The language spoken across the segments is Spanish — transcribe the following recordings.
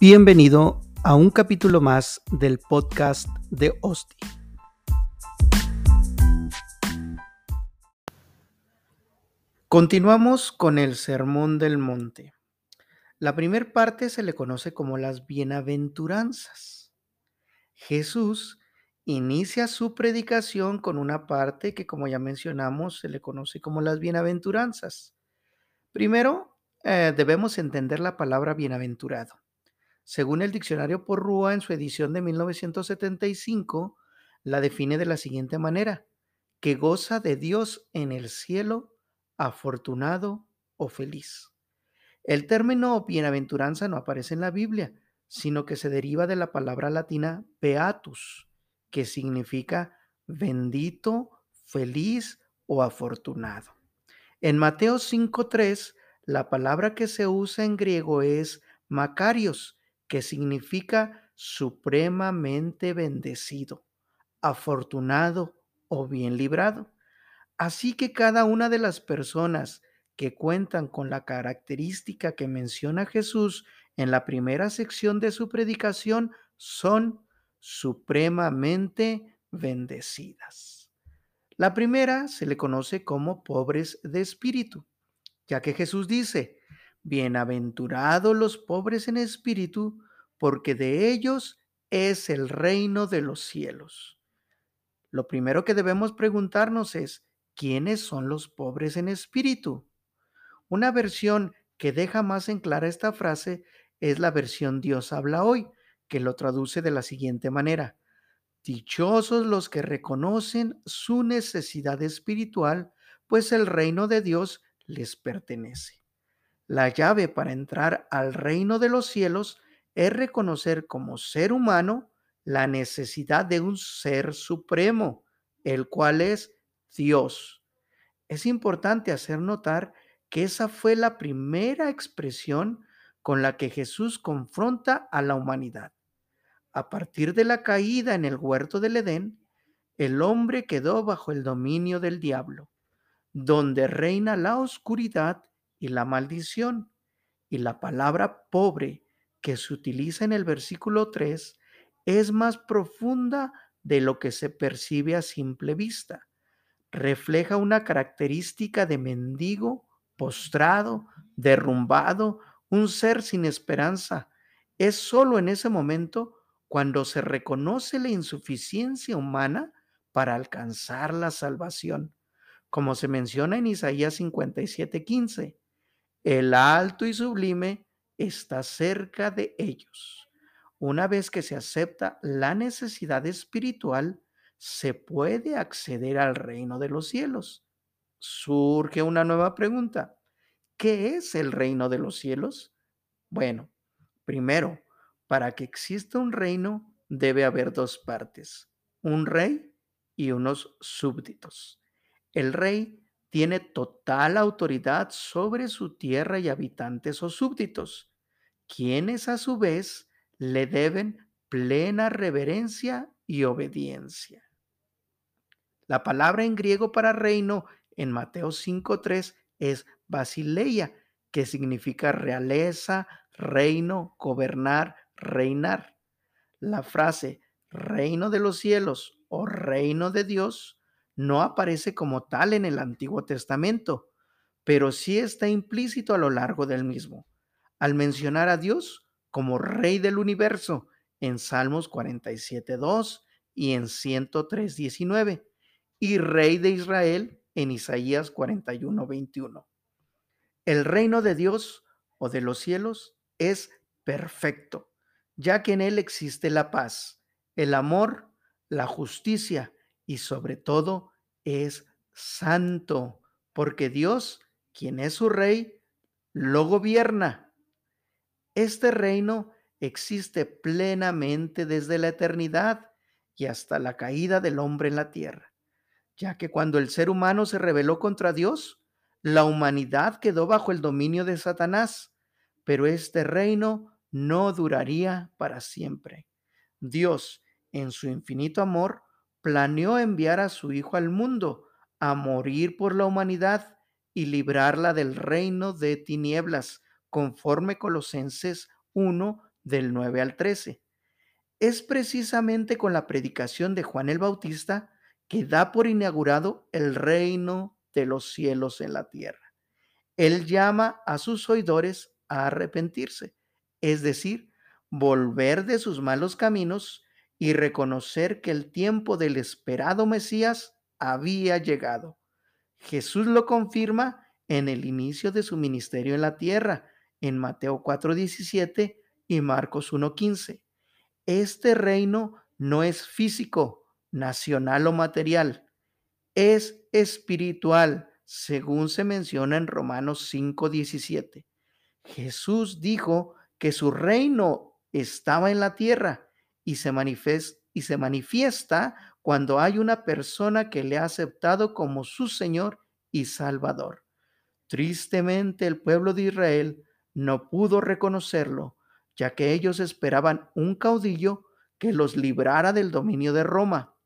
Bienvenido a un capítulo más del podcast de Osti. Continuamos con el Sermón del Monte. La primera parte se le conoce como las bienaventuranzas. Jesús inicia su predicación con una parte que, como ya mencionamos, se le conoce como las bienaventuranzas. Primero, eh, debemos entender la palabra bienaventurado. Según el diccionario Porrúa en su edición de 1975, la define de la siguiente manera, que goza de Dios en el cielo, afortunado o feliz. El término bienaventuranza no aparece en la Biblia, sino que se deriva de la palabra latina beatus, que significa bendito, feliz o afortunado. En Mateo 5.3, la palabra que se usa en griego es Macarios, que significa supremamente bendecido, afortunado o bien librado. Así que cada una de las personas que cuentan con la característica que menciona Jesús en la primera sección de su predicación son supremamente bendecidas. La primera se le conoce como pobres de espíritu, ya que Jesús dice, Bienaventurados los pobres en espíritu, porque de ellos es el reino de los cielos. Lo primero que debemos preguntarnos es, ¿quiénes son los pobres en espíritu? Una versión que deja más en clara esta frase es la versión Dios habla hoy, que lo traduce de la siguiente manera. Dichosos los que reconocen su necesidad espiritual, pues el reino de Dios les pertenece. La llave para entrar al reino de los cielos es reconocer como ser humano la necesidad de un ser supremo, el cual es Dios. Es importante hacer notar que esa fue la primera expresión con la que Jesús confronta a la humanidad. A partir de la caída en el huerto del Edén, el hombre quedó bajo el dominio del diablo, donde reina la oscuridad y la maldición. Y la palabra pobre que se utiliza en el versículo 3 es más profunda de lo que se percibe a simple vista. Refleja una característica de mendigo, postrado, derrumbado, un ser sin esperanza. Es solo en ese momento cuando se reconoce la insuficiencia humana para alcanzar la salvación, como se menciona en Isaías 57:15. El alto y sublime está cerca de ellos. Una vez que se acepta la necesidad espiritual, se puede acceder al reino de los cielos. Surge una nueva pregunta. ¿Qué es el reino de los cielos? Bueno, primero, para que exista un reino debe haber dos partes, un rey y unos súbditos. El rey tiene total autoridad sobre su tierra y habitantes o súbditos, quienes a su vez le deben plena reverencia y obediencia. La palabra en griego para reino en Mateo 5.3 es basileia, que significa realeza, reino, gobernar, reinar. La frase reino de los cielos o reino de Dios no aparece como tal en el Antiguo Testamento, pero sí está implícito a lo largo del mismo, al mencionar a Dios como Rey del universo en Salmos 47.2 y en 103.19, y Rey de Israel en Isaías 41.21. El reino de Dios o de los cielos es perfecto, ya que en él existe la paz, el amor, la justicia, y sobre todo es santo, porque Dios, quien es su rey, lo gobierna. Este reino existe plenamente desde la eternidad y hasta la caída del hombre en la tierra, ya que cuando el ser humano se rebeló contra Dios, la humanidad quedó bajo el dominio de Satanás, pero este reino no duraría para siempre. Dios, en su infinito amor, planeó enviar a su Hijo al mundo a morir por la humanidad y librarla del reino de tinieblas, conforme Colosenses 1, del 9 al 13. Es precisamente con la predicación de Juan el Bautista que da por inaugurado el reino de los cielos en la tierra. Él llama a sus oidores a arrepentirse, es decir, volver de sus malos caminos y reconocer que el tiempo del esperado Mesías había llegado. Jesús lo confirma en el inicio de su ministerio en la tierra, en Mateo 4:17 y Marcos 1:15. Este reino no es físico, nacional o material, es espiritual, según se menciona en Romanos 5:17. Jesús dijo que su reino estaba en la tierra y se, manifiesta cuando hay una persona que le ha aceptado como su Señor y Salvador. Tristemente el pueblo de Israel no pudo reconocerlo, ya que ellos esperaban un caudillo que los librara del dominio de Roma.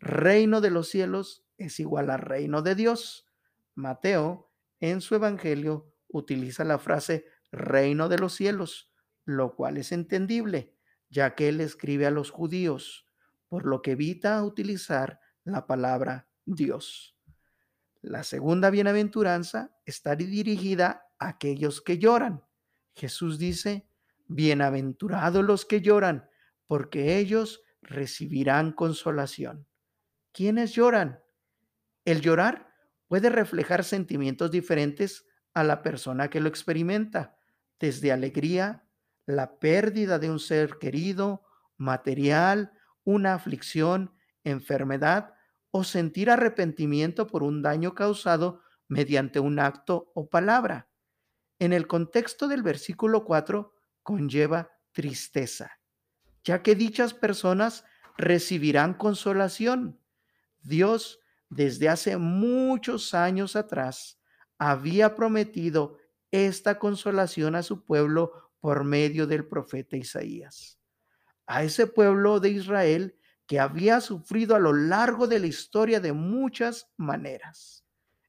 Reino de los cielos es igual a reino de Dios. Mateo, en su Evangelio, utiliza la frase reino de los cielos, lo cual es entendible, ya que él escribe a los judíos, por lo que evita utilizar la palabra Dios. La segunda bienaventuranza está dirigida a aquellos que lloran. Jesús dice, bienaventurados los que lloran, porque ellos recibirán consolación. ¿Quiénes lloran? El llorar puede reflejar sentimientos diferentes a la persona que lo experimenta, desde alegría, la pérdida de un ser querido, material, una aflicción, enfermedad o sentir arrepentimiento por un daño causado mediante un acto o palabra. En el contexto del versículo 4 conlleva tristeza, ya que dichas personas recibirán consolación. Dios, desde hace muchos años atrás, había prometido esta consolación a su pueblo por medio del profeta Isaías. A ese pueblo de Israel que había sufrido a lo largo de la historia de muchas maneras.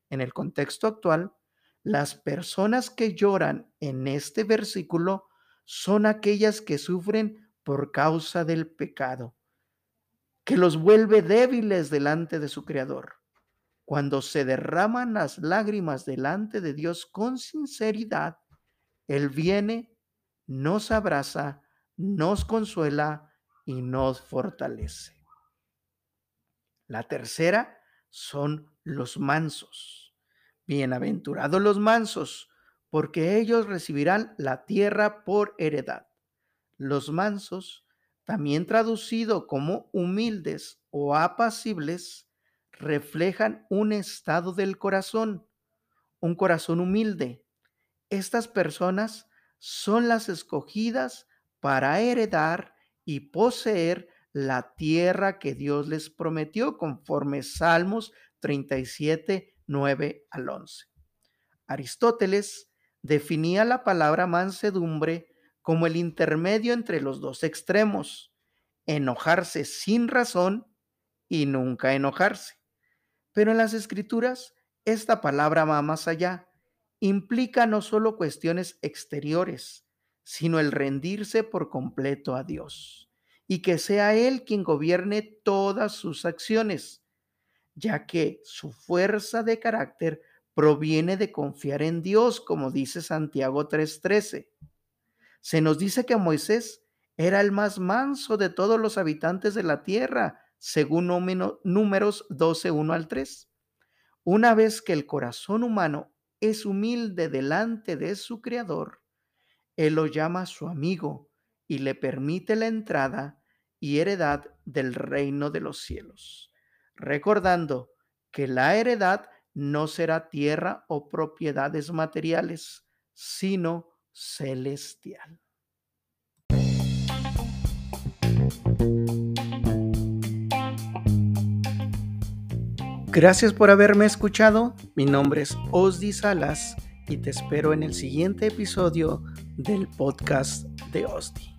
En el contexto actual, las personas que lloran en este versículo son aquellas que sufren por causa del pecado, que los vuelve débiles delante de su Creador. Cuando se derraman las lágrimas delante de Dios con sinceridad, Él viene, nos abraza, nos consuela y nos fortalece. La tercera son los mansos. Bienaventurados los mansos, porque ellos recibirán la tierra por heredad. Los mansos, también traducido como humildes o apacibles, reflejan un estado del corazón, un corazón humilde. Estas personas son las escogidas para heredar y poseer la tierra que Dios les prometió conforme Salmos 37, 9 al 11. Aristóteles definía la palabra mansedumbre como el intermedio entre los dos extremos, enojarse sin razón y nunca enojarse. Pero en las escrituras, esta palabra va más allá. Implica no solo cuestiones exteriores, sino el rendirse por completo a Dios y que sea Él quien gobierne todas sus acciones, ya que su fuerza de carácter proviene de confiar en Dios, como dice Santiago 3:13. Se nos dice que Moisés era el más manso de todos los habitantes de la tierra, según números 12, 1 al 3. Una vez que el corazón humano es humilde delante de su Creador, Él lo llama su amigo y le permite la entrada y heredad del reino de los cielos, recordando que la heredad no será tierra o propiedades materiales, sino celestial. Gracias por haberme escuchado. Mi nombre es Osdi Salas y te espero en el siguiente episodio del podcast de Osdi.